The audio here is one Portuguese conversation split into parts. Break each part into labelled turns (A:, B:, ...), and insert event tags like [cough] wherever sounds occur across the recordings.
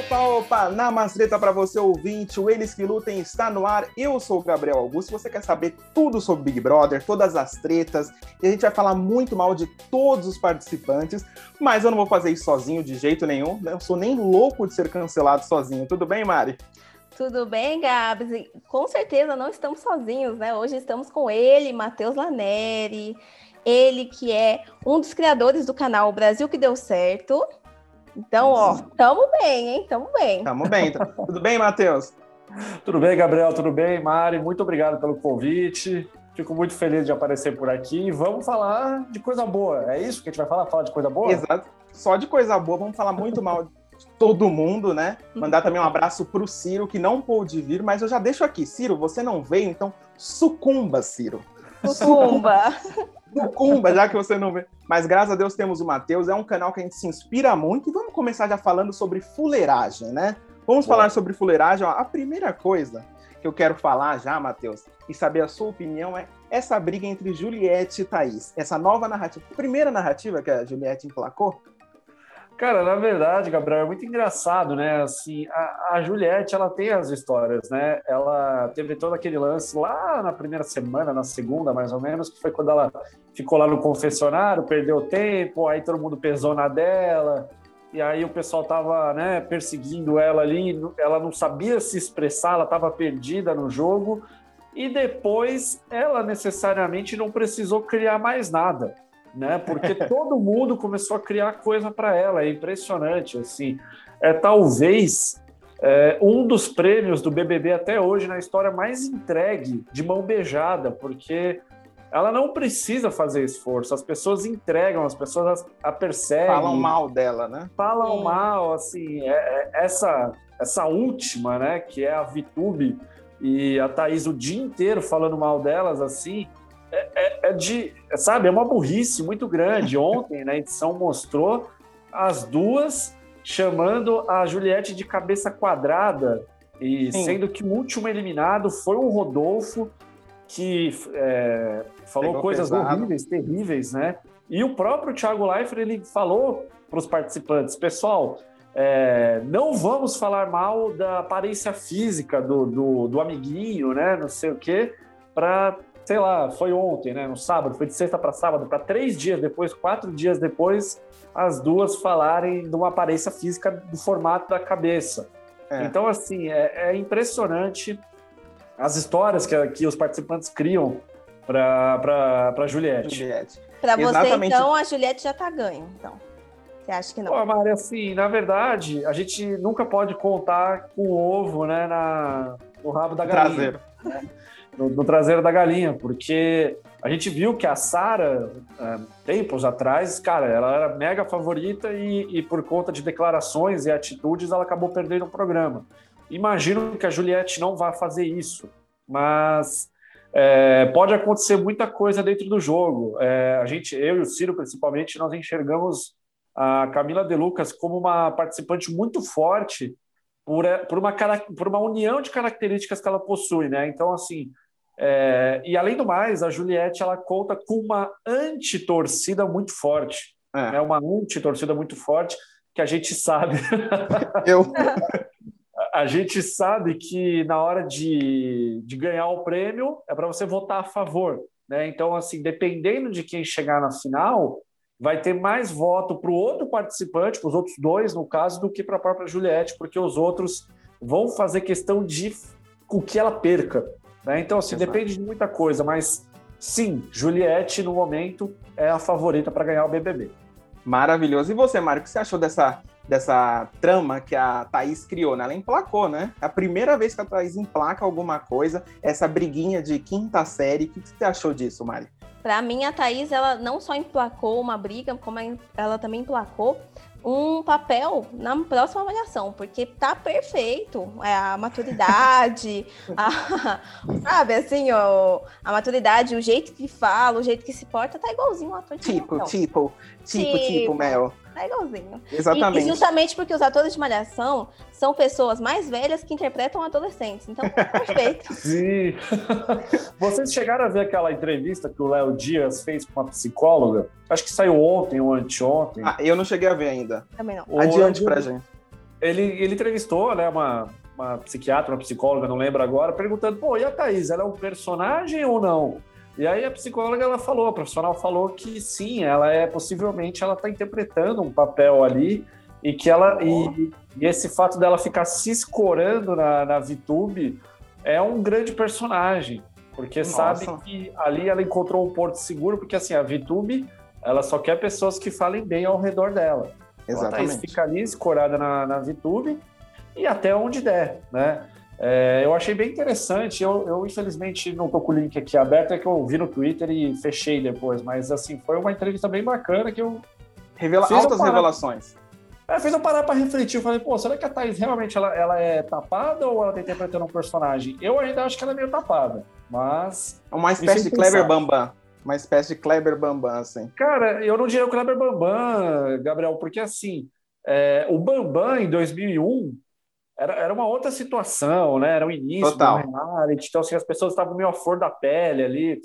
A: Opa, opa, na Mastreta para você ouvinte, o Eles que Lutem está no ar. Eu sou o Gabriel Augusto. Você quer saber tudo sobre Big Brother, todas as tretas, e a gente vai falar muito mal de todos os participantes, mas eu não vou fazer isso sozinho de jeito nenhum. Né? Eu sou nem louco de ser cancelado sozinho. Tudo bem, Mari?
B: Tudo bem, Gabs? Com certeza não estamos sozinhos, né? Hoje estamos com ele, Matheus Laneri. Ele que é um dos criadores do canal Brasil que deu certo então, ó, tamo bem, hein? Tamo bem.
A: Tamo bem. [laughs] Tudo bem, Matheus?
C: Tudo bem, Gabriel? Tudo bem, Mari? Muito obrigado pelo convite. Fico muito feliz de aparecer por aqui. Vamos falar de coisa boa. É isso que a gente vai falar? Falar de coisa boa?
A: Exato. Só de coisa boa. Vamos falar muito mal de todo mundo, né? Mandar também um abraço pro Ciro, que não pôde vir, mas eu já deixo aqui. Ciro, você não veio, então sucumba, Ciro.
B: Sucumba. [laughs]
A: Sucumba, já que você não vê. Mas graças a Deus temos o Matheus, é um canal que a gente se inspira muito. E vamos começar já falando sobre fuleiragem, né? Vamos Boa. falar sobre fuleiragem. Ó, a primeira coisa que eu quero falar já, Matheus, e saber a sua opinião é essa briga entre Juliette e Thaís. Essa nova narrativa. Primeira narrativa que a Juliette emplacou,
C: Cara, na verdade, Gabriel, é muito engraçado, né? Assim, a, a, Juliette, ela tem as histórias, né? Ela teve todo aquele lance lá na primeira semana, na segunda, mais ou menos, que foi quando ela ficou lá no confessionário, perdeu tempo, aí todo mundo pesou na dela, e aí o pessoal tava, né, perseguindo ela ali, ela não sabia se expressar, ela tava perdida no jogo, e depois ela necessariamente não precisou criar mais nada né? Porque todo mundo começou a criar coisa para ela, é impressionante, assim. É talvez é, um dos prêmios do BBB até hoje na história mais entregue de mão beijada, porque ela não precisa fazer esforço, as pessoas entregam, as pessoas a percebem.
A: Falam mal dela, né?
C: Falam Sim. mal, assim, é, é, essa, essa última, né, que é a Vitube, e a Thaís o dia inteiro falando mal delas, assim, é, é, é, de, sabe, é uma burrice muito grande. Ontem, na edição, mostrou as duas chamando a Juliette de cabeça quadrada, e Sim. sendo que o último eliminado foi o Rodolfo, que é, falou Pegou coisas pesado. horríveis, terríveis, né? E o próprio Thiago Leifert, ele falou para os participantes, pessoal, é, não vamos falar mal da aparência física do, do, do amiguinho, né? Não sei o quê, para sei lá, foi ontem, né? No sábado, foi de sexta para sábado, para três dias depois, quatro dias depois, as duas falarem de uma aparência física do formato da cabeça. É. Então, assim, é, é, impressionante as histórias que, que os participantes criam para Juliette.
B: Juliette. Para você, Exatamente. então, a Juliette já tá ganho, então. Você acha que não?
C: Pô, Mari, assim, na verdade, a gente nunca pode contar com o ovo, né, na, no rabo da galinha. Traseiro. Né? No, traseiro da galinha, porque a gente viu que a Sara, é, tempos atrás, cara, ela era mega favorita e, e, por conta de declarações e atitudes ela acabou perdendo o programa. Imagino que a Juliette não vá fazer isso, mas é, pode acontecer muita coisa dentro do jogo. É, a gente, eu e o Ciro principalmente, nós enxergamos a Camila De Lucas como uma participante muito forte por, por, uma, por uma união de características que ela possui, né? Então, assim, é, e além do mais, a Juliette ela conta com uma anti-torcida muito forte. É. Né? Uma anti-torcida muito forte que a gente sabe. [laughs]
A: Eu.
C: a gente sabe que na hora de, de ganhar o prêmio é para você votar a favor. Né? Então, assim, dependendo de quem chegar na final, vai ter mais voto para o outro participante, para os outros dois, no caso, do que para a própria Juliette, porque os outros vão fazer questão de o que ela perca. Né? Então, assim, Exato. depende de muita coisa, mas sim, Juliette, no momento, é a favorita para ganhar o BBB.
A: Maravilhoso. E você, Mário, o que você achou dessa, dessa trama que a Thaís criou? Né? Ela emplacou, né? É a primeira vez que a Thaís emplaca alguma coisa, essa briguinha de quinta série. O que você achou disso, Mário?
B: Para mim, a Thaís, ela não só emplacou uma briga, como ela também emplacou um papel na próxima avaliação, porque tá perfeito. É a maturidade, [laughs] a, sabe, assim, ó, a maturidade, o jeito que fala, o jeito que se porta, tá igualzinho o ator
A: de tipo, tipo, tipo, tipo, tipo, Mel.
B: Tá igualzinho.
A: Exatamente.
B: E, e, justamente porque os atores de Malhação são pessoas mais velhas que interpretam adolescentes. Então, perfeito. [laughs]
C: Sim. Vocês chegaram a ver aquela entrevista que o Léo Dias fez com uma psicóloga? Acho que saiu ontem ou anteontem.
A: Ah, eu não cheguei a ver ainda.
B: Também não.
A: Adiante pra gente.
C: ele, ele entrevistou, né, uma, uma psiquiatra, uma psicóloga, não lembro agora, perguntando, pô, e a Thaís, ela é um personagem ou não? E aí a psicóloga ela falou, a profissional falou que sim, ela é possivelmente ela está interpretando um papel ali e que ela oh. e, e, esse fato dela ficar se escorando na, na VTube é um grande personagem, porque Nossa. sabe que ali ela encontrou um porto seguro, porque assim a VTube ela só quer pessoas que falem bem ao redor dela. Exatamente. Ela fica ali escorada na, na VTube e até onde der, né? É, eu achei bem interessante. Eu, eu, infelizmente, não tô com o link aqui aberto, é que eu vi no Twitter e fechei depois. Mas, assim, foi uma entrevista bem bacana que eu.
A: Revela altas parar... revelações.
C: É, fez eu parar para refletir. Eu falei, pô, será que a Thaís realmente ela, ela é tapada ou ela tá interpretando um personagem? Eu ainda acho que ela é meio tapada, mas.
A: É uma espécie de Clever Bambam. Uma espécie de Kleber Bambam, assim.
C: Cara, eu não diria o Kleber Bambam, Gabriel, porque assim, é, o Bambam em 2001 era, era uma outra situação, né? Era o início
A: Total.
C: do reality, então assim, as pessoas estavam meio à flor da pele ali.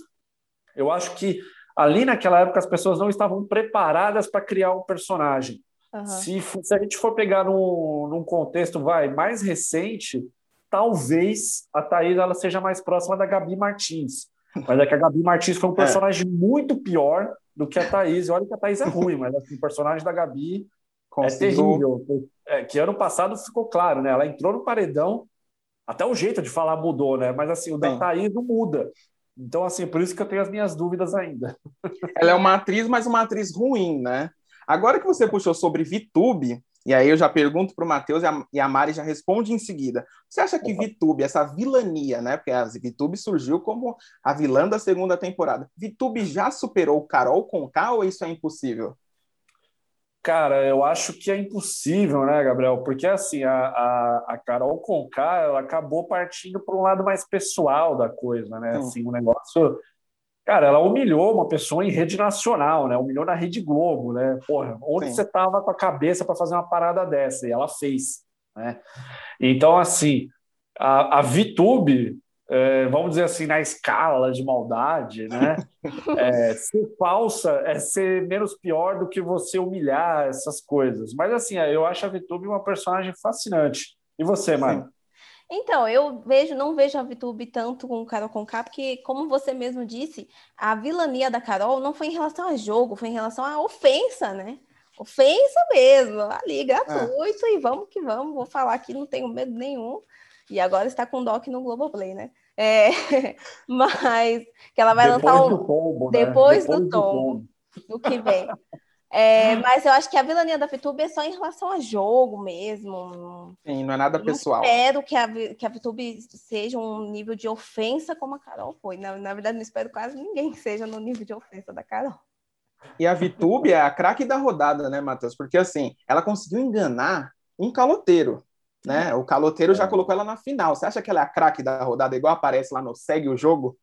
C: Eu acho que ali naquela época as pessoas não estavam preparadas para criar um personagem. Uhum. Se, se a gente for pegar num, num contexto vai mais recente, talvez a Thaís ela seja mais próxima da Gabi Martins. [laughs] Mas é que a Gabi Martins foi um é. personagem é. muito pior do que a Thaís. Olha que a Thaís é ruim, mas assim, o personagem da Gabi Conseguiu... é terrível é, que ano passado ficou claro, né? Ela entrou no paredão, até o jeito de falar mudou, né? Mas assim, o da Thaís não muda. Então, assim, por isso que eu tenho as minhas dúvidas ainda. [laughs]
A: Ela é uma atriz, mas uma atriz ruim, né? Agora que você puxou sobre VTube, e aí eu já pergunto para o Matheus e a Mari já responde em seguida. Você acha que VTube, essa vilania, né? Porque a VTube surgiu como a vilã da segunda temporada. VTube já superou Carol com K ou isso é impossível?
C: Cara, eu acho que é impossível, né, Gabriel? Porque assim, a, a, a Carol Conká, ela acabou partindo para um lado mais pessoal da coisa, né? Assim, um negócio. Cara, ela humilhou uma pessoa em rede nacional, né? Humilhou na Rede Globo, né? Porra, onde Sim. você tava com a cabeça para fazer uma parada dessa? E ela fez, né? Então, assim, a, a VTube, é, vamos dizer assim, na escala de maldade, né? [laughs] É, ser falsa é ser menos pior do que você humilhar essas coisas. Mas assim, eu acho a Vitube uma personagem fascinante. E você, Mari?
B: Então, eu vejo, não vejo a Vitube tanto com o Carol Conká, porque, como você mesmo disse, a vilania da Carol não foi em relação a jogo, foi em relação à ofensa, né? Ofensa mesmo, ali, gratuito, é. e vamos que vamos, vou falar que não tenho medo nenhum. E agora está com doc no Globoplay, né? É, [laughs] mas que ela vai
C: depois
B: lançar
C: um. Do tombo,
B: né? depois, depois, do, tombo, do que vem. É, [laughs] mas eu acho que a vilania da Vitube é só em relação a jogo mesmo.
A: Sim, não é nada pessoal.
B: Eu espero que a, que a Vitube seja um nível de ofensa como a Carol foi. Na, na verdade, não espero quase ninguém que seja no nível de ofensa da Carol.
A: E a Vitube é a craque da rodada, né, Matheus? Porque assim, ela conseguiu enganar um caloteiro né? O caloteiro já é. colocou ela na final. Você acha que ela é a craque da rodada, igual aparece lá no Segue o Jogo?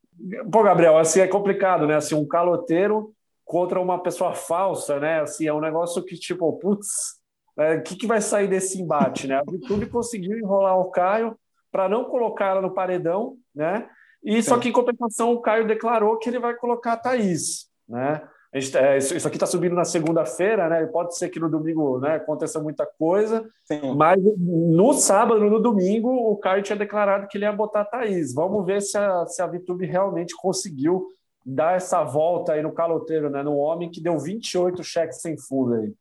C: Pô, Gabriel, assim é complicado, né? Assim, um caloteiro contra uma pessoa falsa, né? Assim, é um negócio que, tipo, putz, o é, que, que vai sair desse embate, né? A YouTube [laughs] conseguiu enrolar o Caio para não colocar ela no paredão, né? E Sim. só que em compensação o Caio declarou que ele vai colocar a Thaís, né? Gente, é, isso, isso, aqui está subindo na segunda-feira, né? Pode ser que no domingo né, aconteça muita coisa, Sim. mas no sábado, no domingo, o Caio tinha declarado que ele ia botar a Thaís. Vamos ver se a, se a Vitube realmente conseguiu dar essa volta aí no caloteiro, né? No homem que deu 28 cheques sem fundo aí.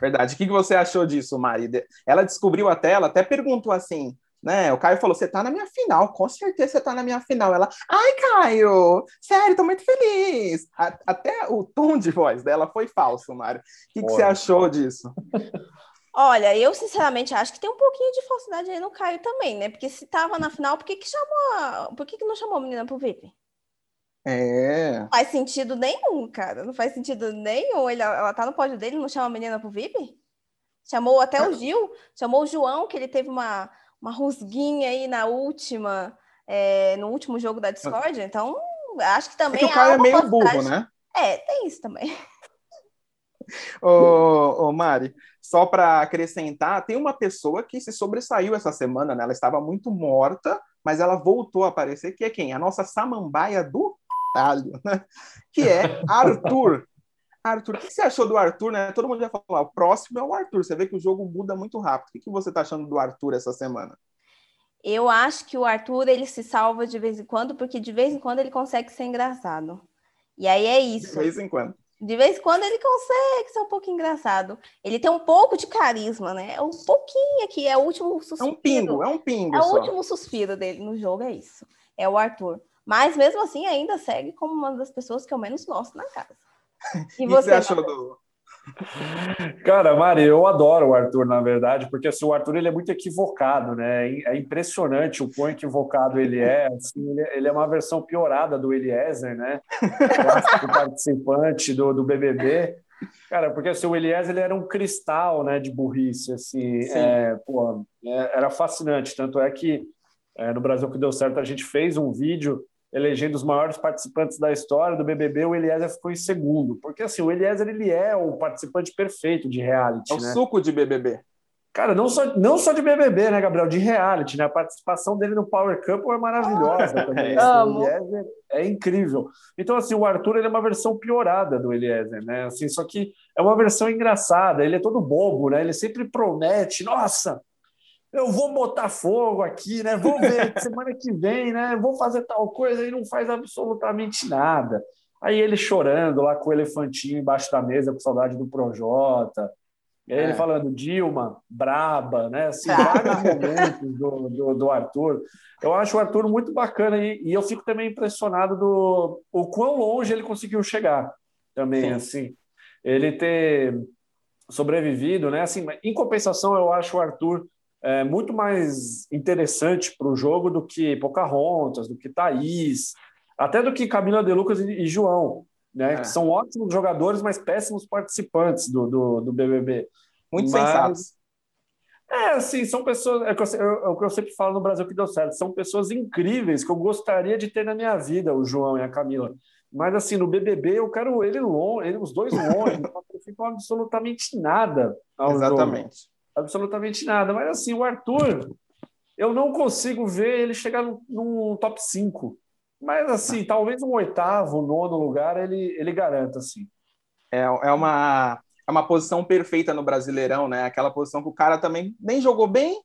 A: Verdade. O que você achou disso, Mari? Ela descobriu até, ela até perguntou assim: né? O Caio falou: você tá na minha final, com certeza você tá na minha final. Ela, ai, Caio, sério, tô muito feliz. A, até o tom de voz dela foi falso, Mário. O que, que você achou disso?
B: Olha, eu sinceramente acho que tem um pouquinho de falsidade aí no Caio também, né? Porque se tava na final, por que, que chamou a... Por que, que não chamou a menina pro VIP?
A: É.
B: Não faz sentido nenhum, cara. Não faz sentido nenhum. Ele, ela tá no pódio dele, não chama a menina pro VIP? Chamou até o Gil, chamou o João, que ele teve uma, uma rusguinha aí na última, é, no último jogo da Discord, então acho que também.
A: É que o cara é meio burro, né?
B: É, tem isso também. [laughs]
A: ô, ô Mari, só para acrescentar, tem uma pessoa que se sobressaiu essa semana, né? Ela estava muito morta, mas ela voltou a aparecer, que é quem? A nossa samambaia do talho, né? Que é [laughs] Arthur. Arthur, o que você achou do Arthur, né? Todo mundo já falou, ah, o próximo é o Arthur. Você vê que o jogo muda muito rápido. O que você está achando do Arthur essa semana?
B: Eu acho que o Arthur ele se salva de vez em quando, porque de vez em quando ele consegue ser engraçado. E aí é isso.
A: De vez em quando.
B: De vez em quando ele consegue ser um pouco engraçado. Ele tem um pouco de carisma, né? É um pouquinho aqui, é o último suspiro.
A: É um pingo, é um pingo.
B: É
A: só.
B: o último suspiro dele no jogo, é isso. É o Arthur. Mas mesmo assim, ainda segue como uma das pessoas que eu menos gosto na casa.
A: E, [laughs] e você, você achou do,
C: Cara, Mari, eu adoro o Arthur, na verdade, porque assim, o Arthur ele é muito equivocado, né? É impressionante o quão equivocado ele é. Assim, ele, ele, é uma versão piorada do Eliezer, né? O participante do, do BBB. Cara, porque assim, o Eliezer ele era um cristal, né, de burrice, assim, é, pô, é, era fascinante. Tanto é que é, no Brasil que deu certo a gente fez um vídeo elegendo os maiores participantes da história do BBB, o Eliezer ficou em segundo. Porque, assim, o Eliezer, ele é o participante perfeito de reality,
A: É o
C: né?
A: suco de BBB.
C: Cara, não só, não só de BBB, né, Gabriel? De reality, né? A participação dele no Power Couple é maravilhosa
A: Ah,
C: também.
A: é.
C: Assim, o Eliezer é incrível. Então, assim, o Arthur ele é uma versão piorada do Eliezer, né? Assim, só que é uma versão engraçada. Ele é todo bobo, né? Ele sempre promete, nossa, eu vou botar fogo aqui, né? Vou ver [laughs] semana que vem, né? Vou fazer tal coisa e não faz absolutamente nada. Aí ele chorando lá com o elefantinho embaixo da mesa com saudade do Projota. E aí
A: É.
C: ele falando Dilma, braba, né? Assim, vários momentos do, do, do Arthur. Eu acho o Arthur muito bacana e, e eu fico também impressionado do o quão longe ele conseguiu chegar também,
A: Sim.
C: assim. Ele ter sobrevivido, né? Assim, em compensação, eu acho o Arthur é, muito mais interessante para o jogo do que Pocahontas, do que Thaís, até do que Camila De Lucas e, e João, né?
A: É.
C: Que são ótimos jogadores, mas péssimos participantes do, do, do BBB.
A: Muito
C: Mas-
A: sensatos.
C: É, assim, são pessoas. É o que eu- é o que eu sempre falo no Brasil que deu certo. São pessoas incríveis que eu gostaria de ter na minha vida, o João e a Camila. Mas, assim, no BBB eu quero ele longe, ele, os dois longe, [laughs] não sacrificam absolutamente nada ao jogo. Absolutamente nada. Mas, assim, o Arthur, eu não consigo ver ele chegar num, num top 5. Mas, assim, talvez um oitavo, nono lugar ele, ele garanta, assim.
A: É, é uma é uma posição perfeita no Brasileirão, né? Aquela posição que o cara também nem jogou bem,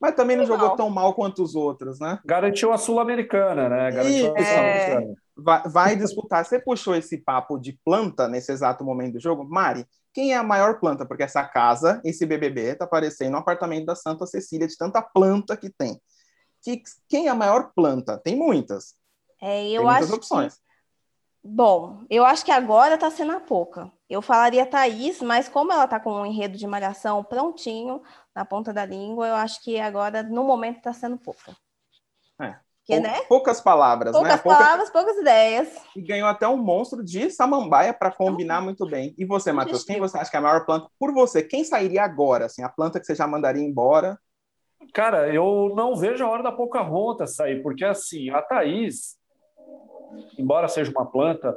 A: mas também não
B: Não.
A: jogou tão mal quanto os outros, né?
C: Garantiu a Sul-Americana, né? Garantiu a
A: Isso.
C: Sul-Americana.
A: Vai, vai disputar. Você puxou esse papo de planta nesse exato momento do jogo. Mari, quem é a maior planta? Porque essa casa, esse BBB, tá parecendo um apartamento da Santa Cecília, de tanta planta que tem. Que, quem é a maior planta? Tem muitas.
B: É,
A: Tem
B: eu
A: muitas
B: acho
A: opções.
B: que, bom, eu acho que agora tá sendo a pouca. Eu falaria Thaís, mas como ela tá com um enredo de malhação prontinho na ponta da língua, eu acho que agora, no momento, tá sendo pouca.
A: É. Pou-
B: né?
A: Poucas palavras,
B: Poucas
A: né? Pouca-
B: palavras, poucas ideias.
A: E ganhou até um monstro de samambaia para combinar muito bem. E você, Matheus, quem você acha que é a maior planta? Por você, quem sairia agora? Assim, a planta que você já mandaria embora?
C: Cara, eu não vejo a hora da Pocahontas sair, porque assim, a Thaís, embora seja uma planta,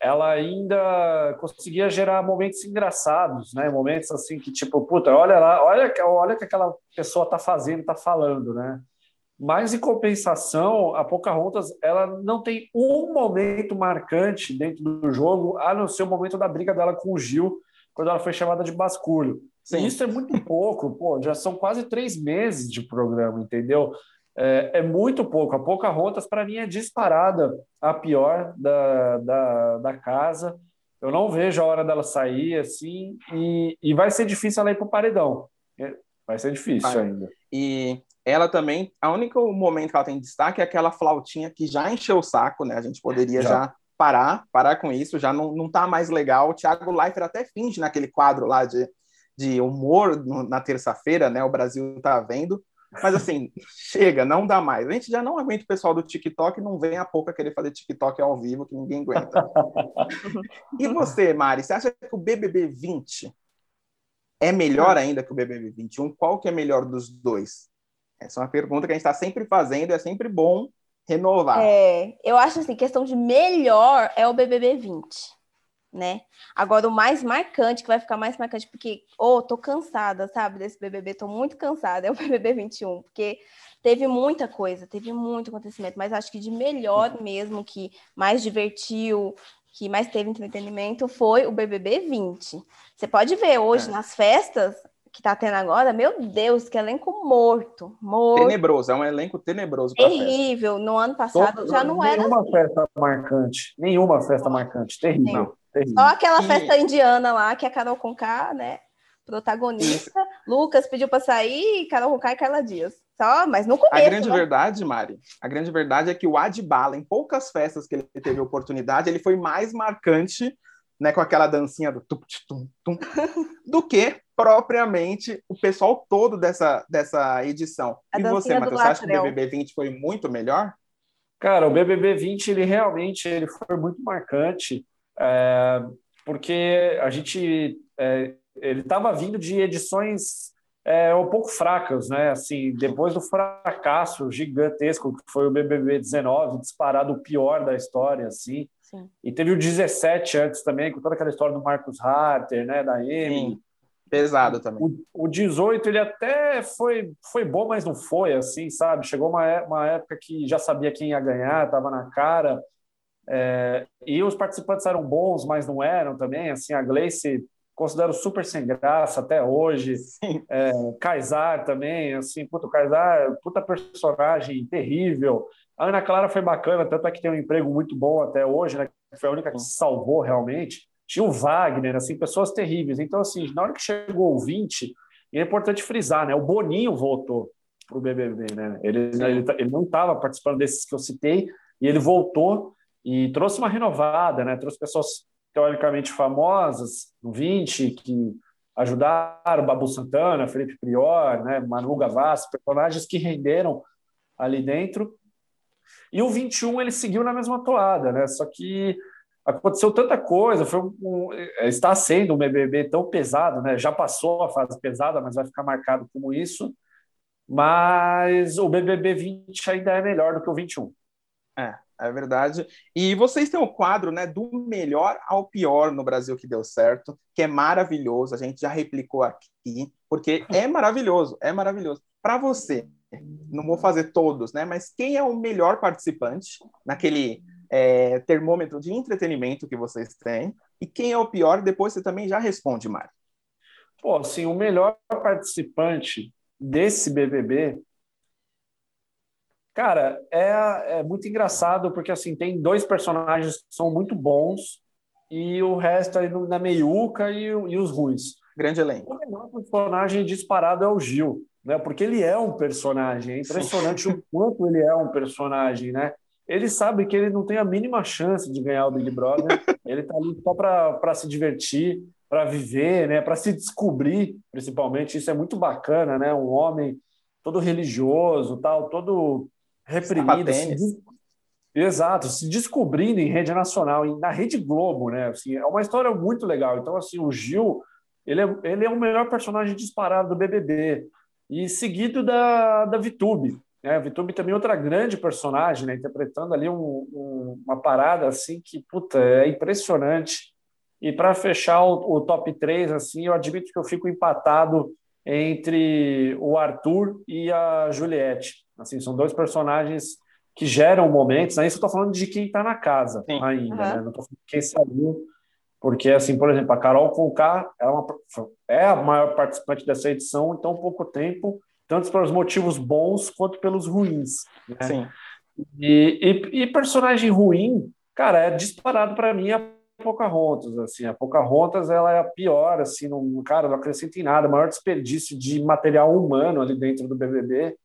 C: ela ainda conseguia gerar momentos engraçados, né? Momentos assim que tipo, puta, olha lá, olha, olha o que aquela pessoa tá fazendo, tá falando, né? Mas em compensação, a Pocahontas, ela não tem um momento marcante dentro do jogo, a não ser o momento da briga dela com o Gil, quando ela foi chamada de basculho.
A: Sim.
C: Isso é muito pouco, pô, já são quase três meses de programa, entendeu? É, é muito pouco. A Pocahontas, para mim, é disparada a pior da, da, da casa. Eu não vejo a hora dela sair, assim, e, e vai ser difícil ela ir para o paredão. É, Vai ser difícil
A: Vai.
C: ainda.
A: E ela também, a único momento que ela tem destaque é aquela flautinha que já encheu o saco, né? A gente poderia já,
C: Já.
A: parar, parar com isso, já não, não tá mais legal. O Thiago Leifert até finge naquele quadro lá de, de humor na terça-feira, né? O Brasil tá vendo. Mas assim, [laughs] chega, não dá mais. A gente já não aguenta o pessoal do TikTok, não vem a pouco a querer fazer TikTok ao vivo, que ninguém aguenta. [laughs] e você, Mari, você acha que o BBB 20 é melhor ainda que o BBB 21? Qual que é melhor dos dois? Essa é uma pergunta que a gente está sempre fazendo, é sempre bom renovar.
B: É, eu acho assim, questão de melhor é o BBB 20, né? Agora, o mais marcante, que vai ficar mais marcante, porque, ô, tô cansada, sabe, desse BBB, tô muito cansada, [laughs] é o BBB 21, porque teve muita coisa, teve muito acontecimento, mas acho que de melhor mesmo, que mais divertiu, que mais teve entretenimento foi o BBB 20. Você pode ver hoje é. nas festas que tá tendo agora, meu Deus, que elenco morto, morto.
A: Tenebroso, é um elenco tenebroso.
B: Terrível. No ano passado Todo, já não
C: nenhuma
B: era.
C: Nenhuma assim. festa marcante. Nenhuma festa marcante. Terrível. terrível.
B: Só aquela e... festa indiana lá, que é a Carol Conká, né? Protagonista. Isso. Lucas pediu para sair, Carol Conká e Carla Dias. Só, mas no começo.
A: A grande
B: né?
A: verdade, Mari, a grande verdade é que o Adbala, em poucas festas que ele teve oportunidade, ele foi mais marcante, né, com aquela dancinha do tum, tum, tum, [laughs] do que propriamente o pessoal todo dessa, dessa edição. A e você, Matheus, você acha que o BBB 20 foi muito melhor?
C: Cara, o BBB 20 ele realmente ele foi muito marcante, é, porque a gente é, ele estava vindo de edições é, um pouco fracas, né? Assim, depois do fracasso gigantesco que foi o BBB 19, disparado o pior da história, assim. Sim. E teve o 17 antes também, com toda aquela história do Marcos Harter, né? Da Amy.
A: Pesado também.
C: O, o 18 ele até foi, foi bom, mas não foi, assim, sabe? Chegou uma, é, uma época que já sabia quem ia ganhar, estava na cara. É, e os participantes eram bons, mas não eram também. Assim, a Gleice considero super sem graça até hoje. É, Kaysar também, assim, puta, o Kaysar, puta personagem terrível. A Ana Clara foi bacana, tanto é que tem um emprego muito bom até hoje, né? Foi a única que se salvou realmente. Tinha o Wagner, assim, pessoas terríveis. Então, assim, na hora que chegou o 20, é importante frisar, né? O Boninho voltou para o BBB, né? Ele, ele, ele não estava participando desses que eu citei e ele voltou e trouxe uma renovada, né? Trouxe pessoas teoricamente famosas, no 20, que ajudaram Babu Santana, Felipe Prior, né, Manu Gavassi, personagens que renderam ali dentro. E o 21 ele seguiu na mesma toada, né? Só que aconteceu tanta coisa, foi um, um, está sendo um BBB tão pesado, né? Já passou a fase pesada, mas vai ficar marcado como isso. Mas o BBB 20 ainda é melhor do que o 21.
A: É, é verdade. E vocês têm o um quadro, né, do melhor ao pior no Brasil que deu certo, que é maravilhoso. A gente já replicou aqui, porque é [laughs] maravilhoso, é maravilhoso. Para você, não vou fazer todos, né, mas quem é o melhor participante naquele é, termômetro de entretenimento que vocês têm? E quem é o pior? Depois você também já responde, Mário.
C: Pô, assim, o melhor participante desse BBB Cara, é, é muito engraçado porque assim tem dois personagens que são muito bons e o resto aí na meiuca e, e os ruins.
A: Grande elenco.
C: O melhor personagem disparado é o Gil, né? Porque ele é um personagem. É impressionante o quanto ele é um personagem, né? Ele sabe que ele não tem a mínima chance de ganhar o Big Brother. [laughs] ele tá ali só para se divertir, para viver, né? Para se descobrir, principalmente. Isso é muito bacana, né? Um homem todo religioso, tal, todo reprimido. Se, exato, se descobrindo em rede nacional, na Rede Globo, né? Assim, é uma história muito legal. Então, assim, o Gil, ele é, ele é o melhor personagem disparado do BBB. E seguido da, da Vitube. Né? A Vitube também é outra grande personagem, né? Interpretando ali um, um, uma parada, assim, que, puta, é impressionante. E para fechar o, o top 3, assim, eu admito que eu fico empatado entre o Arthur e a Juliette. Assim, são dois personagens que geram momentos. Aí né? eu estou falando de quem está na casa Sim. ainda, uhum. né? Não estou falando de quem saiu. Porque, assim, por exemplo, a Carol Conká é, uma, é a maior participante dessa edição em tão pouco tempo, tanto pelos motivos bons quanto pelos ruins. Né? Sim. E, e, e, personagem ruim, cara, é disparado para mim a Pocahontas, assim, a Pocahontas ela é a pior, assim, não, cara, não acrescenta em nada, maior desperdício de material humano ali dentro do BBB,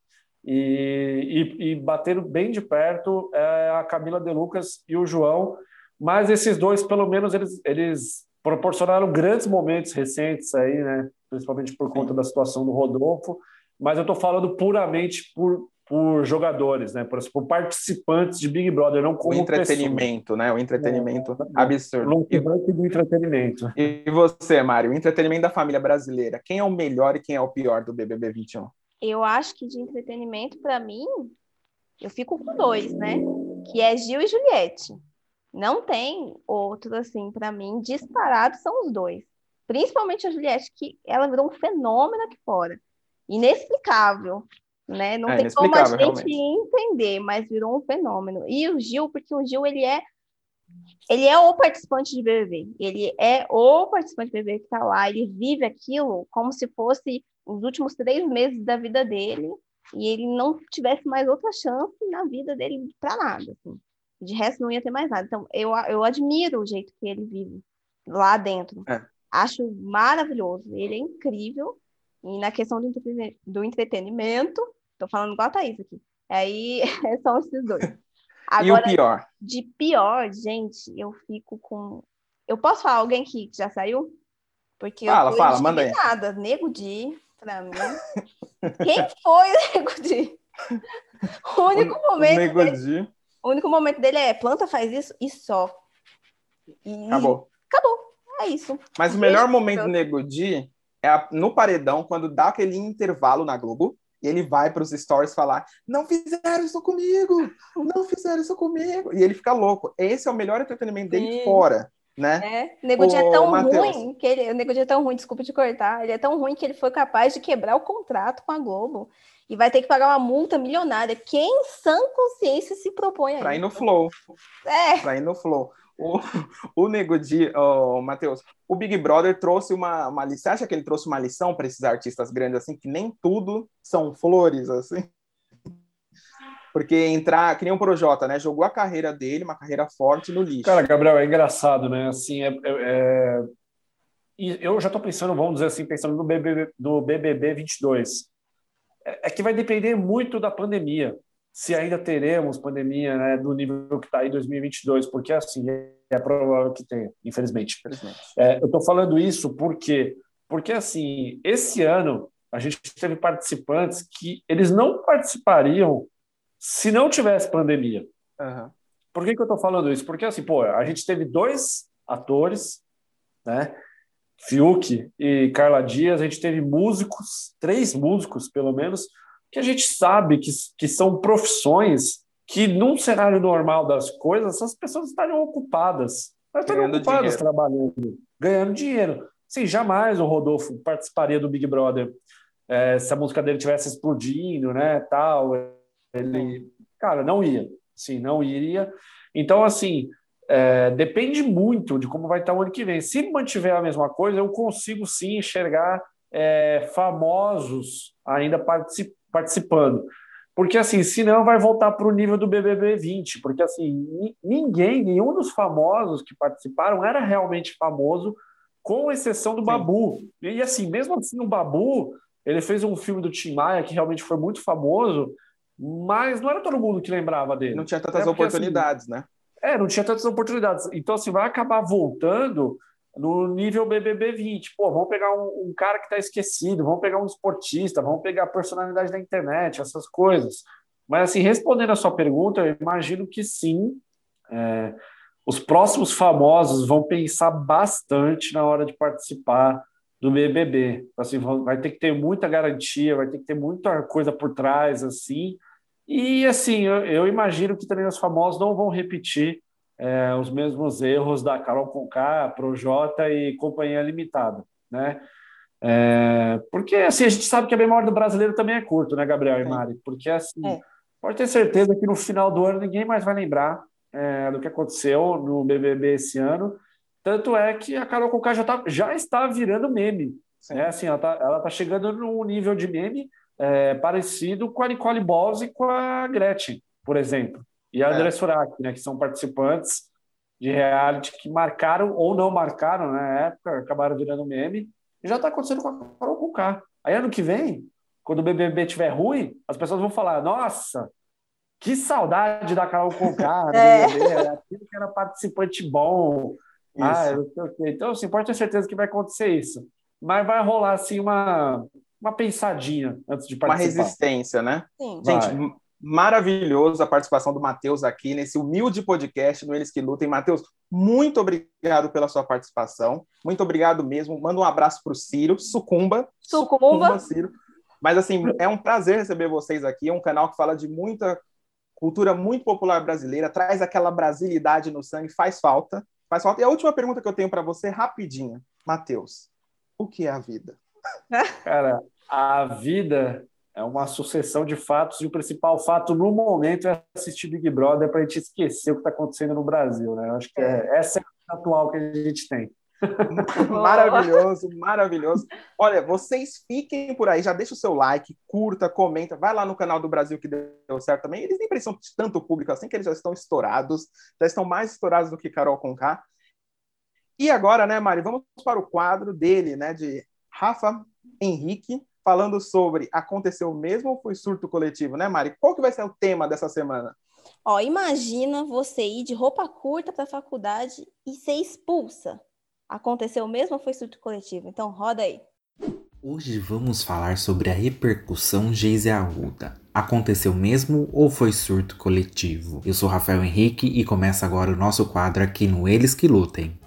C: e, e, e bateram bem de perto é, a Camila De Lucas e o João, mas esses dois, pelo menos, eles, eles proporcionaram grandes momentos recentes aí, né? Principalmente por conta da situação do Rodolfo, mas eu estou falando puramente por, por jogadores, né? Por, por, participantes de Big Brother, não como
A: o entretenimento, pessoa. né? O entretenimento
C: é,
A: absurdo.
C: E, do entretenimento.
A: E você, Mário, o entretenimento da família brasileira, quem é o melhor e quem é o pior do BBB 21?
B: eu acho que de entretenimento, para mim, eu fico com dois, né? Que é Gil e Juliette. Não tem outro, assim, para mim, disparado são os dois. Principalmente a Juliette, que ela virou um fenômeno aqui fora. Inexplicável, né? Não é, tem como a gente realmente. entender, mas virou um fenômeno. E o Gil, porque o Gil, ele é ele é o participante de BBB. Ele é o participante de BBB que está lá. Ele vive aquilo como se fosse os últimos três meses da vida dele e ele não tivesse mais outra chance na vida dele para nada. Assim. De resto, não ia ter mais nada. Então, eu, eu admiro o jeito que ele vive lá dentro. É. Acho maravilhoso. Ele é incrível. E na questão do, do entretenimento, tô falando igual a Thaís aqui. Aí [laughs] são esses dois.
A: Agora, [laughs] e o pior?
B: De pior, gente, eu fico com. Eu posso falar alguém que já saiu? Porque
A: fala, eu fala, manda aí.
B: Nada, Nego Di, pra mim. Quem foi o Nego Di? [laughs] O único o, momento. O Nego Di. O único momento dele é planta faz isso e só.
A: E... Acabou.
B: Acabou. É isso.
A: Mas o melhor momento do Nego Di é no paredão, quando dá aquele intervalo na Globo. E ele vai para os stories falar: Não fizeram isso comigo! Não fizeram isso comigo! E ele fica louco. Esse é o melhor entretenimento dele Sim. fora. Né?
B: É, o Nego é tão Mateus. ruim que ele, o Nego é tão ruim, desculpa te cortar, ele é tão ruim que ele foi capaz de quebrar o contrato com a Globo e vai ter que pagar uma multa milionária. Quem sã consciência se propõe a
A: Para ir no flow.
B: É.
A: Para ir no flow. O, o Nego Di, oh, Matheus, o Big Brother trouxe uma, uma lição. Você acha que ele trouxe uma lição para esses artistas grandes, assim, que nem tudo são flores, assim? Porque entrar, que nem o Projota, né? Jogou a carreira dele, uma carreira forte, no lixo.
C: Cara, Gabriel, é engraçado, né? Assim, é, é, é... E eu já estou pensando, vamos dizer assim, pensando no BBB, do BBB 22. É, é que vai depender muito da pandemia se ainda teremos pandemia né, do nível que está em 2022, porque assim é provável que tenha, infelizmente. infelizmente. É, eu estou falando isso porque, porque assim esse ano a gente teve participantes que eles não participariam se não tivesse pandemia. Uhum. Por que, que eu estou falando isso? Porque assim, pô, a gente teve dois atores, né? Fiuk e Carla Dias, a gente teve músicos, três músicos pelo menos, que a gente sabe que, que são profissões que, num cenário normal das coisas, essas pessoas estariam ocupadas. Elas estariam ocupadas dinheiro. trabalhando, ganhando dinheiro. Sim, jamais o Rodolfo participaria do Big Brother é, se a música dele tivesse explodindo, né, tal. Ele, cara, não ia. Sim, não iria. Então, assim, é, depende muito de como vai estar o ano que vem. Se mantiver a mesma coisa, eu consigo sim enxergar é, famosos ainda participando participando. Porque, assim, senão vai voltar para o nível do BBB 20. Porque, assim, ninguém, nenhum dos famosos que participaram era realmente famoso, com exceção do Sim. Babu. E, assim, mesmo assim, o Babu, ele fez um filme do Tim Maia que realmente foi muito famoso, mas não era todo mundo que lembrava dele.
A: Não tinha tantas é porque, assim, oportunidades, assim, né?
C: É, não tinha tantas oportunidades. Então, assim, vai acabar voltando no nível BBB 20. Pô, vamos pegar um, um cara que está esquecido, vamos pegar um esportista, vamos pegar a personalidade da internet, essas coisas. Mas, assim, respondendo a sua pergunta, eu imagino que sim. É, os próximos famosos vão pensar bastante na hora de participar do BBB. Assim, vai ter que ter muita garantia, vai ter que ter muita coisa por trás, assim. E, assim, eu, eu imagino que também os famosos não vão repetir é, os mesmos erros da Carol Conká, Projota e Companhia Limitada, né? É, porque assim a gente sabe que a memória do brasileiro também é curto, né, Gabriel e Mari? Porque assim é. pode ter certeza que no final do ano ninguém mais vai lembrar é, do que aconteceu no BBB esse ano. Tanto é que a Carol Conká já, tá, já está virando meme. Né? Assim, ela está tá chegando num nível de meme é, parecido com a Nicole Balls e com a Gretchen, por exemplo e a é. André Surak, né, que são participantes de reality que marcaram ou não marcaram né, na época, acabaram virando meme, e já está acontecendo com a Carol Conká. Aí ano que vem, quando o BBB estiver ruim, as pessoas vão falar, nossa, que saudade da Carol Conká, [laughs] é. aquilo que era participante bom. Ah, eu sei o quê. Então, assim, pode ter certeza que vai acontecer isso. Mas vai rolar, assim, uma, uma pensadinha antes de participar.
A: Uma resistência, né? Sim. Gente, vai maravilhoso a participação do Matheus aqui nesse humilde podcast no Eles que Lutem. Matheus, muito obrigado pela sua participação. Muito obrigado mesmo. Manda um abraço para o Ciro. Sucumba.
B: Sucumba. Sucumba, Ciro.
A: Mas, assim, é um prazer receber vocês aqui. É um canal que fala de muita cultura muito popular brasileira, traz aquela brasilidade no sangue, faz falta. Faz falta. E a última pergunta que eu tenho para você, rapidinha. Matheus, o que é a vida?
C: Cara, a vida é uma sucessão de fatos e o principal fato no momento é assistir Big Brother para a gente esquecer o que está acontecendo no Brasil, né? Eu acho que é, essa é a atual que a gente tem.
A: maravilhoso, maravilhoso. Olha, vocês fiquem por aí, já deixa o seu like, curta, comenta, vai lá no canal do Brasil que deu certo também. Eles nem precisam de tanto público assim, que eles já estão estourados, já estão mais estourados do que Carol Conká. E agora, né, Mari, vamos para o quadro dele, né, de Rafa Henrique, falando sobre aconteceu mesmo ou foi surto coletivo, né, Mari? Qual que vai ser o tema dessa semana?
B: Ó, imagina você ir de roupa curta para a faculdade e ser expulsa. Aconteceu mesmo ou foi surto coletivo? Então roda aí.
D: Hoje vamos falar sobre a repercussão Geise Arruda. Aconteceu mesmo ou foi surto coletivo? Eu sou Rafael Henrique e começa agora o nosso quadro aqui no Eles que Lutem.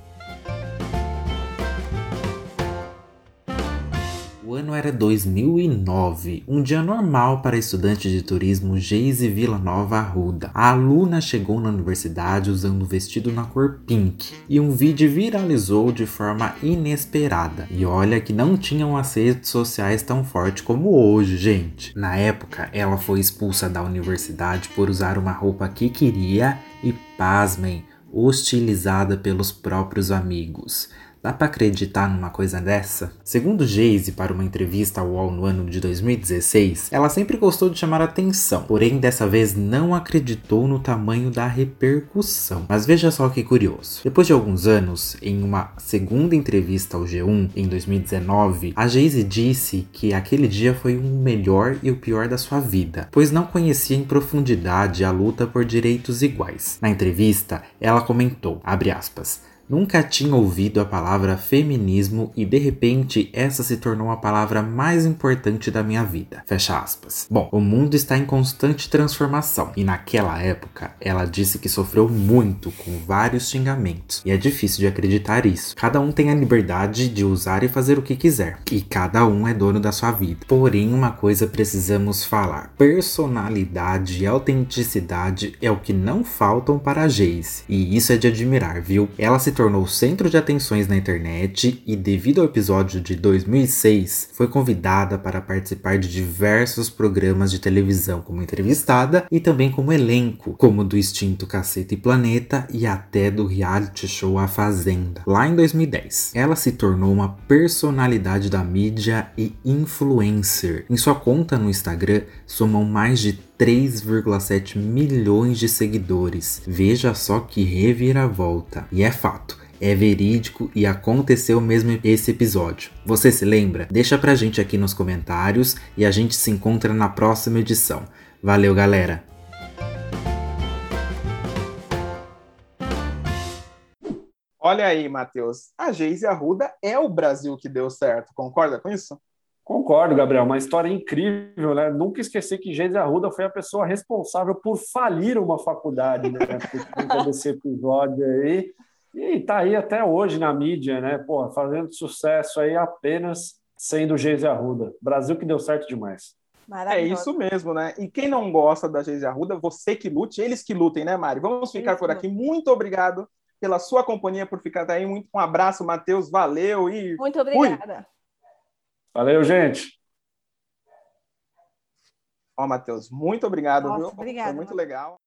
D: O ano era 2009, um dia normal para estudante de turismo Geise Villanova Arruda. A aluna chegou na universidade usando um vestido na cor pink e um vídeo viralizou de forma inesperada. E olha que não tinham as redes sociais tão forte como hoje, gente. Na época, ela foi expulsa da universidade por usar uma roupa que queria e, pasmem, hostilizada pelos próprios amigos. Dá para acreditar numa coisa dessa? Segundo Jayce, para uma entrevista ao UOL no ano de 2016, ela sempre gostou de chamar atenção, porém dessa vez não acreditou no tamanho da repercussão. Mas veja só que curioso. Depois de alguns anos, em uma segunda entrevista ao G1 em 2019, a Jayce disse que aquele dia foi o melhor e o pior da sua vida, pois não conhecia em profundidade a luta por direitos iguais. Na entrevista, ela comentou, abre aspas, Nunca tinha ouvido a palavra feminismo e de repente essa se tornou a palavra mais importante da minha vida. Fecha aspas. Bom, o mundo está em constante transformação e naquela época ela disse que sofreu muito com vários xingamentos e é difícil de acreditar isso. Cada um tem a liberdade de usar e fazer o que quiser e cada um é dono da sua vida. Porém, uma coisa precisamos falar: personalidade e autenticidade é o que não faltam para a Jace e isso é de admirar, viu? Ela se tornou centro de atenções na internet e, devido ao episódio de 2006, foi convidada para participar de diversos programas de televisão como entrevistada e também como elenco, como do extinto Caceta e Planeta e até do reality show A Fazenda. Lá em 2010, ela se tornou uma personalidade da mídia e influencer. Em sua conta no Instagram, somam mais de 3,7 milhões de seguidores. Veja só que reviravolta. E é fato. É verídico e aconteceu mesmo esse episódio. Você se lembra? Deixa pra gente aqui nos comentários e a gente se encontra na próxima edição. Valeu, galera!
A: Olha aí, Matheus. A Geise Arruda é o Brasil que deu certo. Concorda com isso?
C: Concordo, Gabriel. Uma história incrível, né? Nunca esqueci que Geise Arruda foi a pessoa responsável por falir uma faculdade, né? Por conta desse episódio aí. E tá aí até hoje na mídia, né? Pô, fazendo sucesso aí apenas sendo Geise Arruda. Brasil que deu certo demais.
A: É isso mesmo, né? E quem não gosta da Geise Arruda, você que lute, eles que lutem, né, Mari? Vamos ficar por aqui. Muito obrigado pela sua companhia, por ficar aí. Muito, um abraço, Matheus. Valeu e.
B: Muito obrigada. Fui.
C: Valeu, gente.
A: Ó, Matheus, muito obrigado,
B: Nossa,
A: viu?
B: Obrigada.
A: Foi muito legal.